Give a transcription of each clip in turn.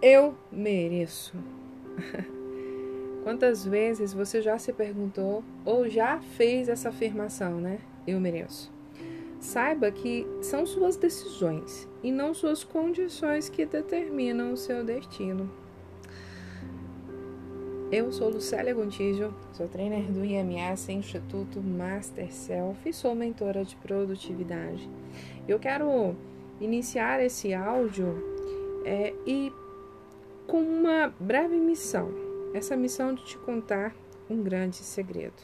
Eu mereço. Quantas vezes você já se perguntou ou já fez essa afirmação, né? Eu mereço. Saiba que são suas decisões e não suas condições que determinam o seu destino. Eu sou Lucélia Gontijo, sou trainer do IMS Instituto Master Self e sou mentora de produtividade. Eu quero iniciar esse áudio é, e com uma breve missão. Essa missão de te contar um grande segredo.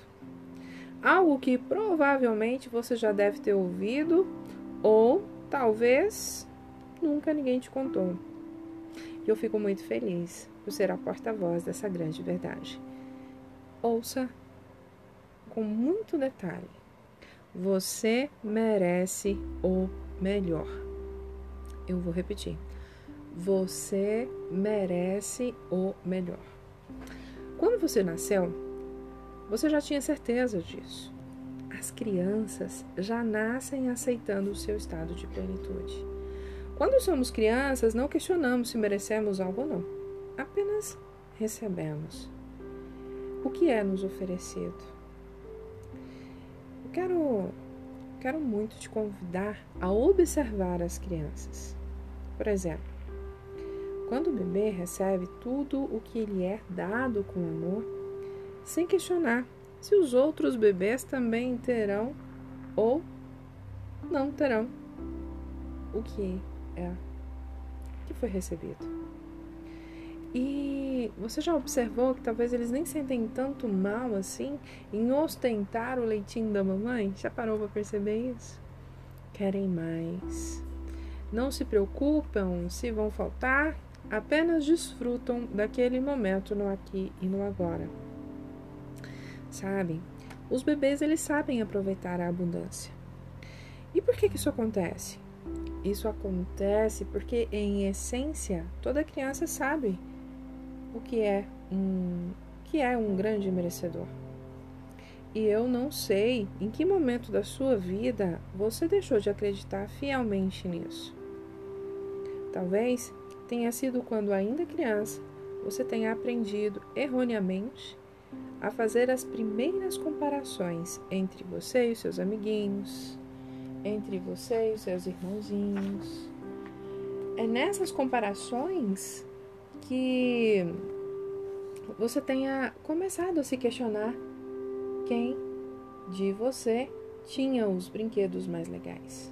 Algo que provavelmente você já deve ter ouvido ou talvez nunca ninguém te contou. E eu fico muito feliz por ser a porta-voz dessa grande verdade. Ouça com muito detalhe. Você merece o melhor. Eu vou repetir. Você merece o melhor. Quando você nasceu, você já tinha certeza disso. As crianças já nascem aceitando o seu estado de plenitude. Quando somos crianças, não questionamos se merecemos algo ou não, apenas recebemos. O que é nos oferecido? Eu quero, quero muito te convidar a observar as crianças. Por exemplo, quando o bebê recebe tudo o que lhe é dado com amor, sem questionar se os outros bebês também terão ou não terão o que é que foi recebido. E você já observou que talvez eles nem sentem tanto mal assim em ostentar o leitinho da mamãe? Já parou para perceber isso? Querem mais. Não se preocupam se vão faltar, apenas desfrutam daquele momento no aqui e no agora. Sabe? Os bebês eles sabem aproveitar a abundância. E por que, que isso acontece? Isso acontece porque, em essência, toda criança sabe o que é um, que é um grande merecedor. E eu não sei em que momento da sua vida você deixou de acreditar fielmente nisso. Talvez tenha sido quando, ainda criança, você tenha aprendido erroneamente a fazer as primeiras comparações entre você e seus amiguinhos, entre você e os seus irmãozinhos. É nessas comparações que você tenha começado a se questionar quem de você tinha os brinquedos mais legais,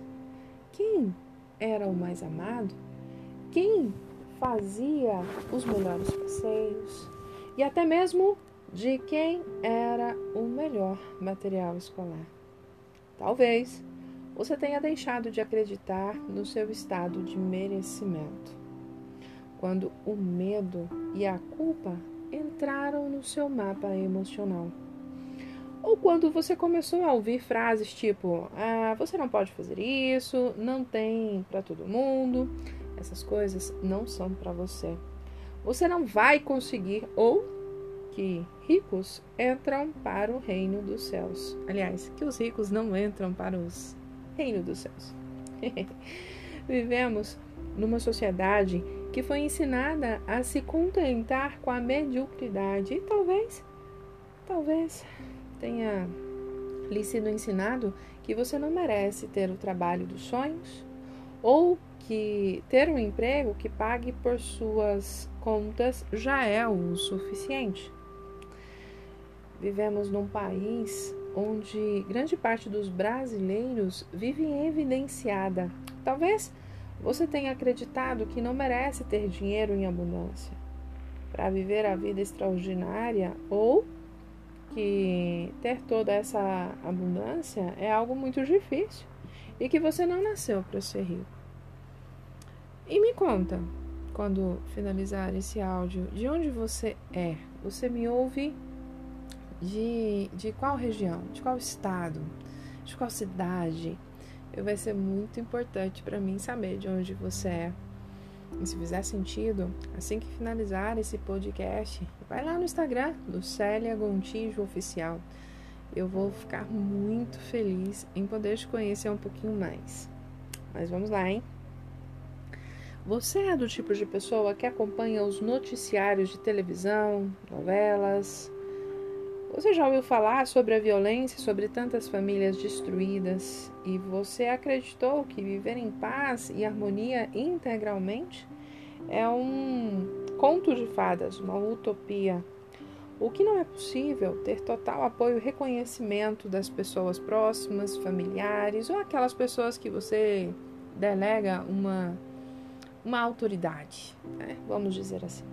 quem era o mais amado, quem fazia os melhores passeios e até mesmo de quem era o melhor material escolar. Talvez você tenha deixado de acreditar no seu estado de merecimento. Quando o medo e a culpa entraram no seu mapa emocional. Ou quando você começou a ouvir frases tipo: Ah, você não pode fazer isso, não tem para todo mundo, essas coisas não são para você. Você não vai conseguir, ou que ricos entram para o reino dos céus. Aliás, que os ricos não entram para os reino dos céus. Vivemos numa sociedade que foi ensinada a se contentar com a mediocridade e talvez, talvez tenha lhe sido ensinado que você não merece ter o trabalho dos sonhos ou que ter um emprego que pague por suas contas já é o suficiente. Vivemos num país onde grande parte dos brasileiros vive evidenciada. Talvez você tenha acreditado que não merece ter dinheiro em abundância para viver a vida extraordinária ou que ter toda essa abundância é algo muito difícil e que você não nasceu para ser rico. E me conta, quando finalizar esse áudio, de onde você é? Você me ouve de, de qual região, de qual estado, de qual cidade. Vai ser muito importante para mim saber de onde você é. E se fizer sentido, assim que finalizar esse podcast, vai lá no Instagram, Lucélia Gontijo Oficial. Eu vou ficar muito feliz em poder te conhecer um pouquinho mais. Mas vamos lá, hein? Você é do tipo de pessoa que acompanha os noticiários de televisão, novelas? Você já ouviu falar sobre a violência, sobre tantas famílias destruídas e você acreditou que viver em paz e harmonia integralmente é um conto de fadas, uma utopia? O que não é possível ter total apoio e reconhecimento das pessoas próximas, familiares ou aquelas pessoas que você delega uma uma autoridade, né? vamos dizer assim.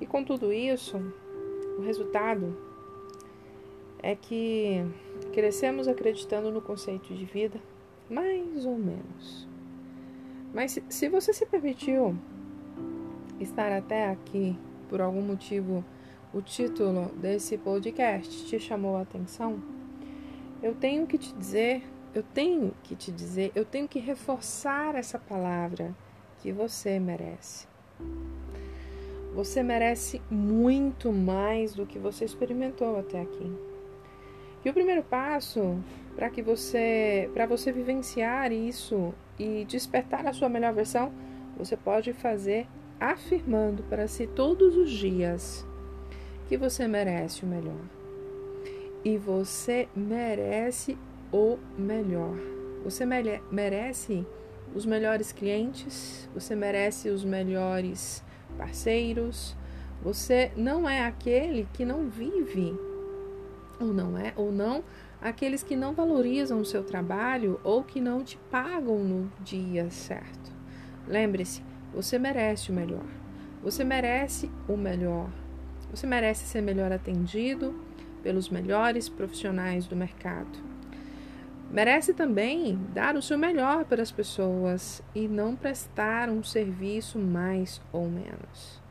E com tudo isso, o resultado é que crescemos acreditando no conceito de vida, mais ou menos. Mas se você se permitiu estar até aqui por algum motivo, o título desse podcast te chamou a atenção, eu tenho que te dizer, eu tenho que te dizer, eu tenho que reforçar essa palavra que você merece. Você merece muito mais do que você experimentou até aqui. E o primeiro passo para que você, para você vivenciar isso e despertar a sua melhor versão, você pode fazer afirmando para si todos os dias que você merece o melhor. E você merece o melhor. Você merece os melhores clientes, você merece os melhores parceiros. Você não é aquele que não vive ou não é ou não aqueles que não valorizam o seu trabalho ou que não te pagam no dia certo. Lembre-se, você merece o melhor. Você merece o melhor. Você merece ser melhor atendido pelos melhores profissionais do mercado. Merece também dar o seu melhor para as pessoas e não prestar um serviço mais ou menos.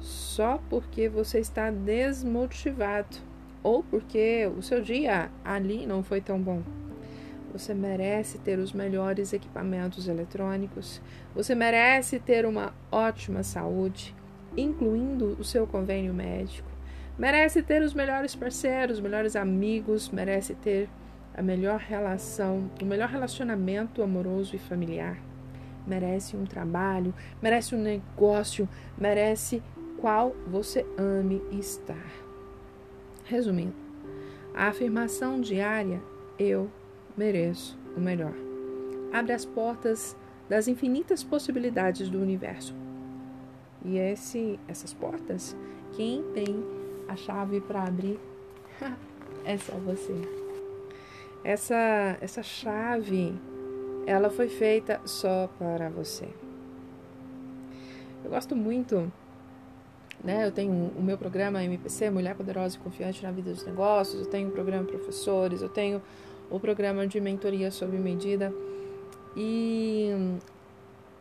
Só porque você está desmotivado ou porque o seu dia ali não foi tão bom. Você merece ter os melhores equipamentos eletrônicos. Você merece ter uma ótima saúde, incluindo o seu convênio médico. Merece ter os melhores parceiros, os melhores amigos, merece ter a melhor relação, o melhor relacionamento amoroso e familiar. Merece um trabalho, merece um negócio, merece qual você ame estar. Resumindo, a afirmação diária eu mereço o melhor. Abre as portas das infinitas possibilidades do universo. E esse, essas portas, quem tem a chave para abrir é só você. Essa, essa chave, ela foi feita só para você. Eu gosto muito, né? Eu tenho o meu programa MPC, Mulher Poderosa e Confiante na Vida dos Negócios, eu tenho o programa Professores, eu tenho o programa de mentoria sob medida. E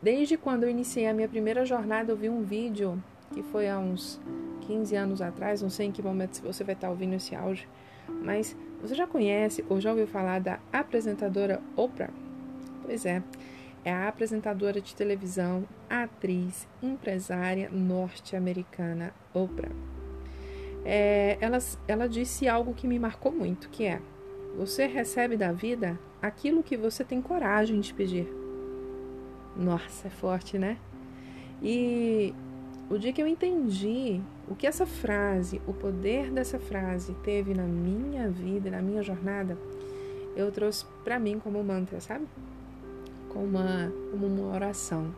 desde quando eu iniciei a minha primeira jornada, eu vi um vídeo que foi há uns 15 anos atrás, não sei em que momento você vai estar ouvindo esse áudio, mas você já conhece ou já ouviu falar da apresentadora Oprah? Pois é, é a apresentadora de televisão, atriz, empresária norte-americana Oprah. É, ela, ela disse algo que me marcou muito, que é: você recebe da vida aquilo que você tem coragem de pedir. Nossa, é forte, né? E o dia que eu entendi o que essa frase, o poder dessa frase teve na minha vida, na minha jornada, eu trouxe para mim como mantra, sabe? Como uma, como uma oração.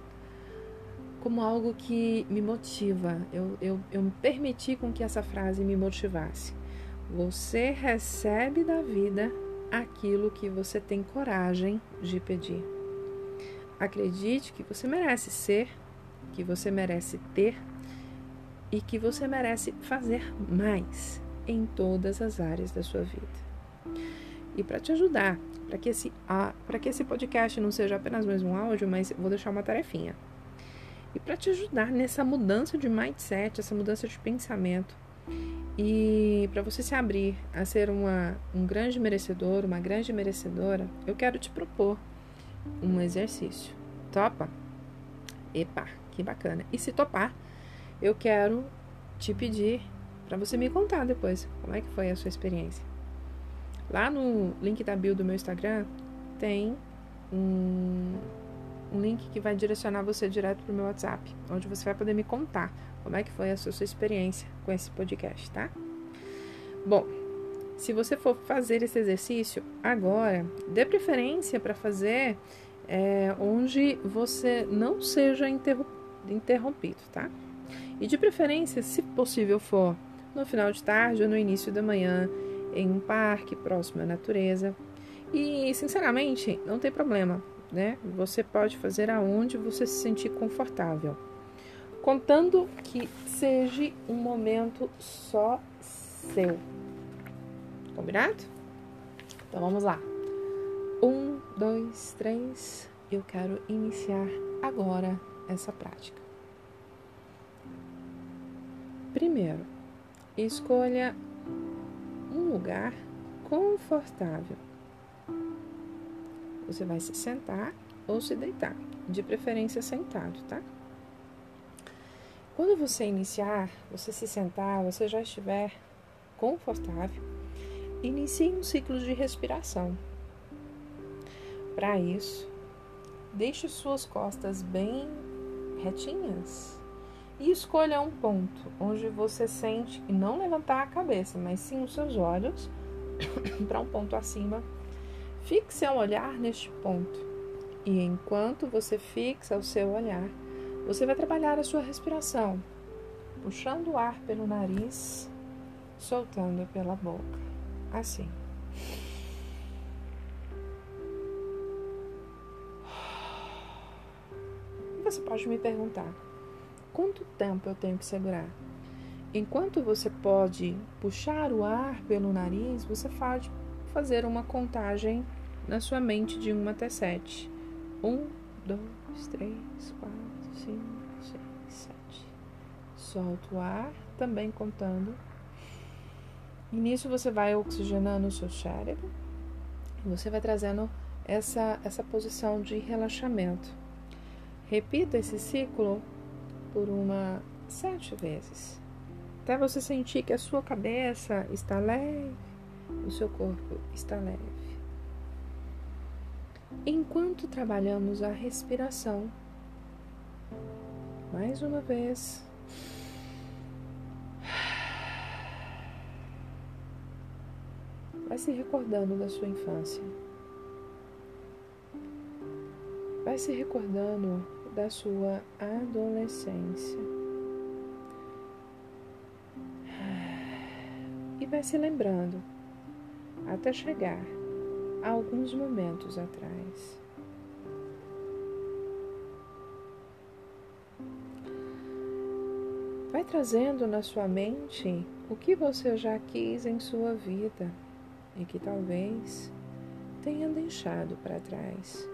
Como algo que me motiva. Eu, eu, eu me permiti com que essa frase me motivasse. Você recebe da vida aquilo que você tem coragem de pedir. Acredite que você merece ser, que você merece ter e que você merece fazer mais em todas as áreas da sua vida. E para te ajudar, para que esse para que esse podcast não seja apenas mais um áudio, mas vou deixar uma tarefinha. E para te ajudar nessa mudança de mindset, essa mudança de pensamento, e para você se abrir a ser uma, um grande merecedor, uma grande merecedora, eu quero te propor um exercício. Topa? Epa, que bacana. E se topar, eu quero te pedir para você me contar depois como é que foi a sua experiência. Lá no link da bio do meu Instagram tem um, um link que vai direcionar você direto para o meu WhatsApp, onde você vai poder me contar como é que foi a sua, sua experiência com esse podcast, tá? Bom, se você for fazer esse exercício agora, dê preferência para fazer é, onde você não seja interrompido, tá? E de preferência, se possível for, no final de tarde ou no início da manhã, em um parque próximo à natureza. E, sinceramente, não tem problema, né? Você pode fazer aonde você se sentir confortável. Contando que seja um momento só seu. Combinado? Então vamos lá. Um, dois, três. Eu quero iniciar agora essa prática. Primeiro, escolha um lugar confortável. Você vai se sentar ou se deitar, de preferência sentado, tá? Quando você iniciar, você se sentar, você já estiver confortável, inicie um ciclo de respiração. Para isso, deixe suas costas bem retinhas e escolha um ponto onde você sente e não levantar a cabeça, mas sim os seus olhos para um ponto acima. Fixe seu olhar neste ponto. E enquanto você fixa o seu olhar, você vai trabalhar a sua respiração, puxando o ar pelo nariz, soltando pela boca. Assim. Você pode me perguntar: quanto tempo eu tenho que segurar? Enquanto você pode puxar o ar pelo nariz, você pode fazer uma contagem na sua mente de 1 até 7. 1, 2, 3, 4, 5, 6, 7. Solta o ar, também contando. E nisso você vai oxigenando o seu cérebro. E você vai trazendo essa, essa posição de relaxamento. Repita esse ciclo por uma sete vezes. Até você sentir que a sua cabeça está leve, o seu corpo está leve. Enquanto trabalhamos a respiração, mais uma vez, vai se recordando da sua infância. Vai se recordando da sua adolescência. vai se lembrando até chegar a alguns momentos atrás. Vai trazendo na sua mente o que você já quis em sua vida e que talvez tenha deixado para trás.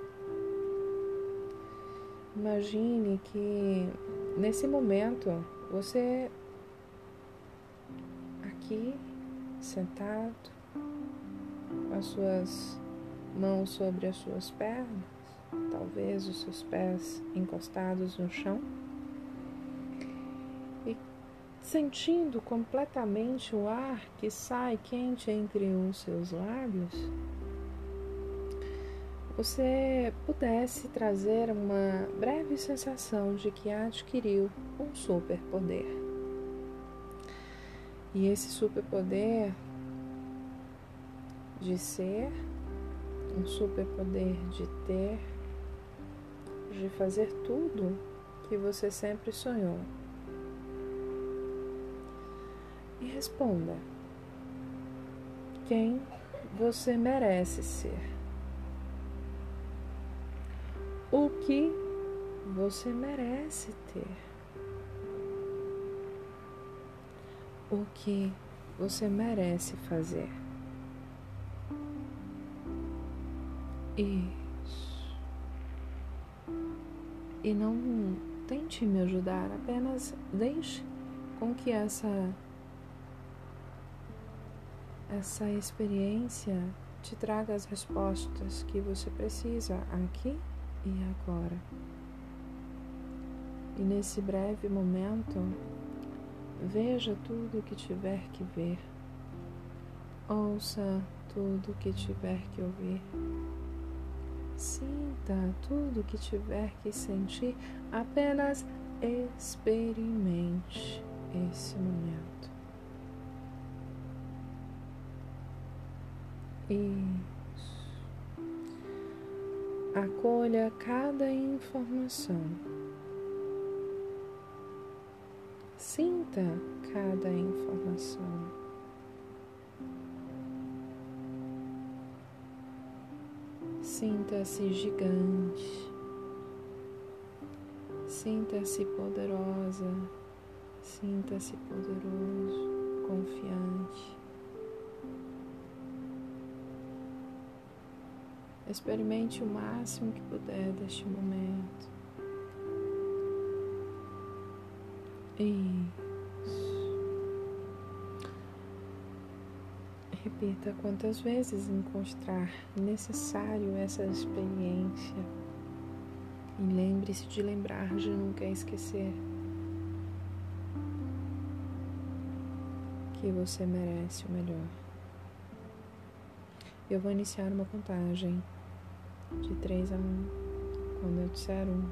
Imagine que nesse momento você aqui sentado, com as suas mãos sobre as suas pernas, talvez os seus pés encostados no chão, e sentindo completamente o ar que sai quente entre os seus lábios, você pudesse trazer uma breve sensação de que adquiriu um superpoder. E esse superpoder de ser, um superpoder de ter, de fazer tudo que você sempre sonhou. E responda: quem você merece ser? O que você merece ter? o que você merece fazer. Isso. E não tente me ajudar, apenas deixe com que essa essa experiência te traga as respostas que você precisa aqui e agora. E nesse breve momento, Veja tudo o que tiver que ver. Ouça tudo o que tiver que ouvir. Sinta tudo que tiver que sentir, apenas experimente esse momento. Isso. Acolha cada informação. Sinta cada informação. Sinta-se gigante. Sinta-se poderosa. Sinta-se poderoso, confiante. Experimente o máximo que puder deste momento. Isso. Repita quantas vezes encontrar necessário essa experiência. E lembre-se de lembrar de nunca esquecer que você merece o melhor. Eu vou iniciar uma contagem de 3 a 1. Quando eu disser 1,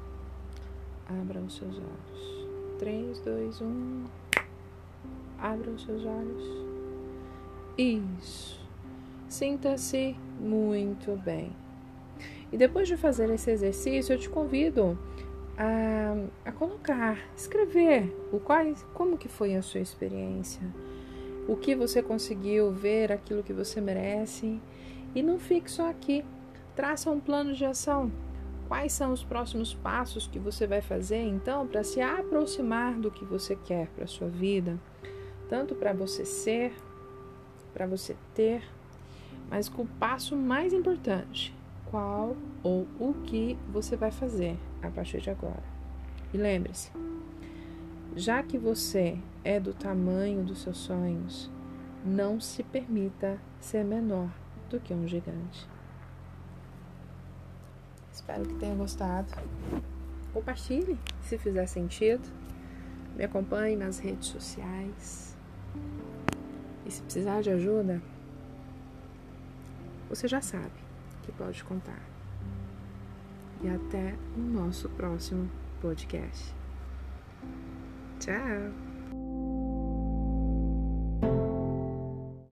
abra os seus olhos. 3, 2, 1. Abra os seus olhos. Isso. Sinta-se muito bem. E depois de fazer esse exercício, eu te convido a, a colocar, escrever o qual, como que foi a sua experiência, o que você conseguiu ver, aquilo que você merece. E não fique só aqui. Traça um plano de ação. Quais são os próximos passos que você vai fazer então para se aproximar do que você quer para a sua vida? Tanto para você ser, para você ter, mas com o passo mais importante, qual ou o que você vai fazer a partir de agora. E lembre-se, já que você é do tamanho dos seus sonhos, não se permita ser menor do que um gigante. Espero que tenha gostado. Compartilhe se fizer sentido. Me acompanhe nas redes sociais. E se precisar de ajuda, você já sabe que pode contar. E até o nosso próximo podcast. Tchau!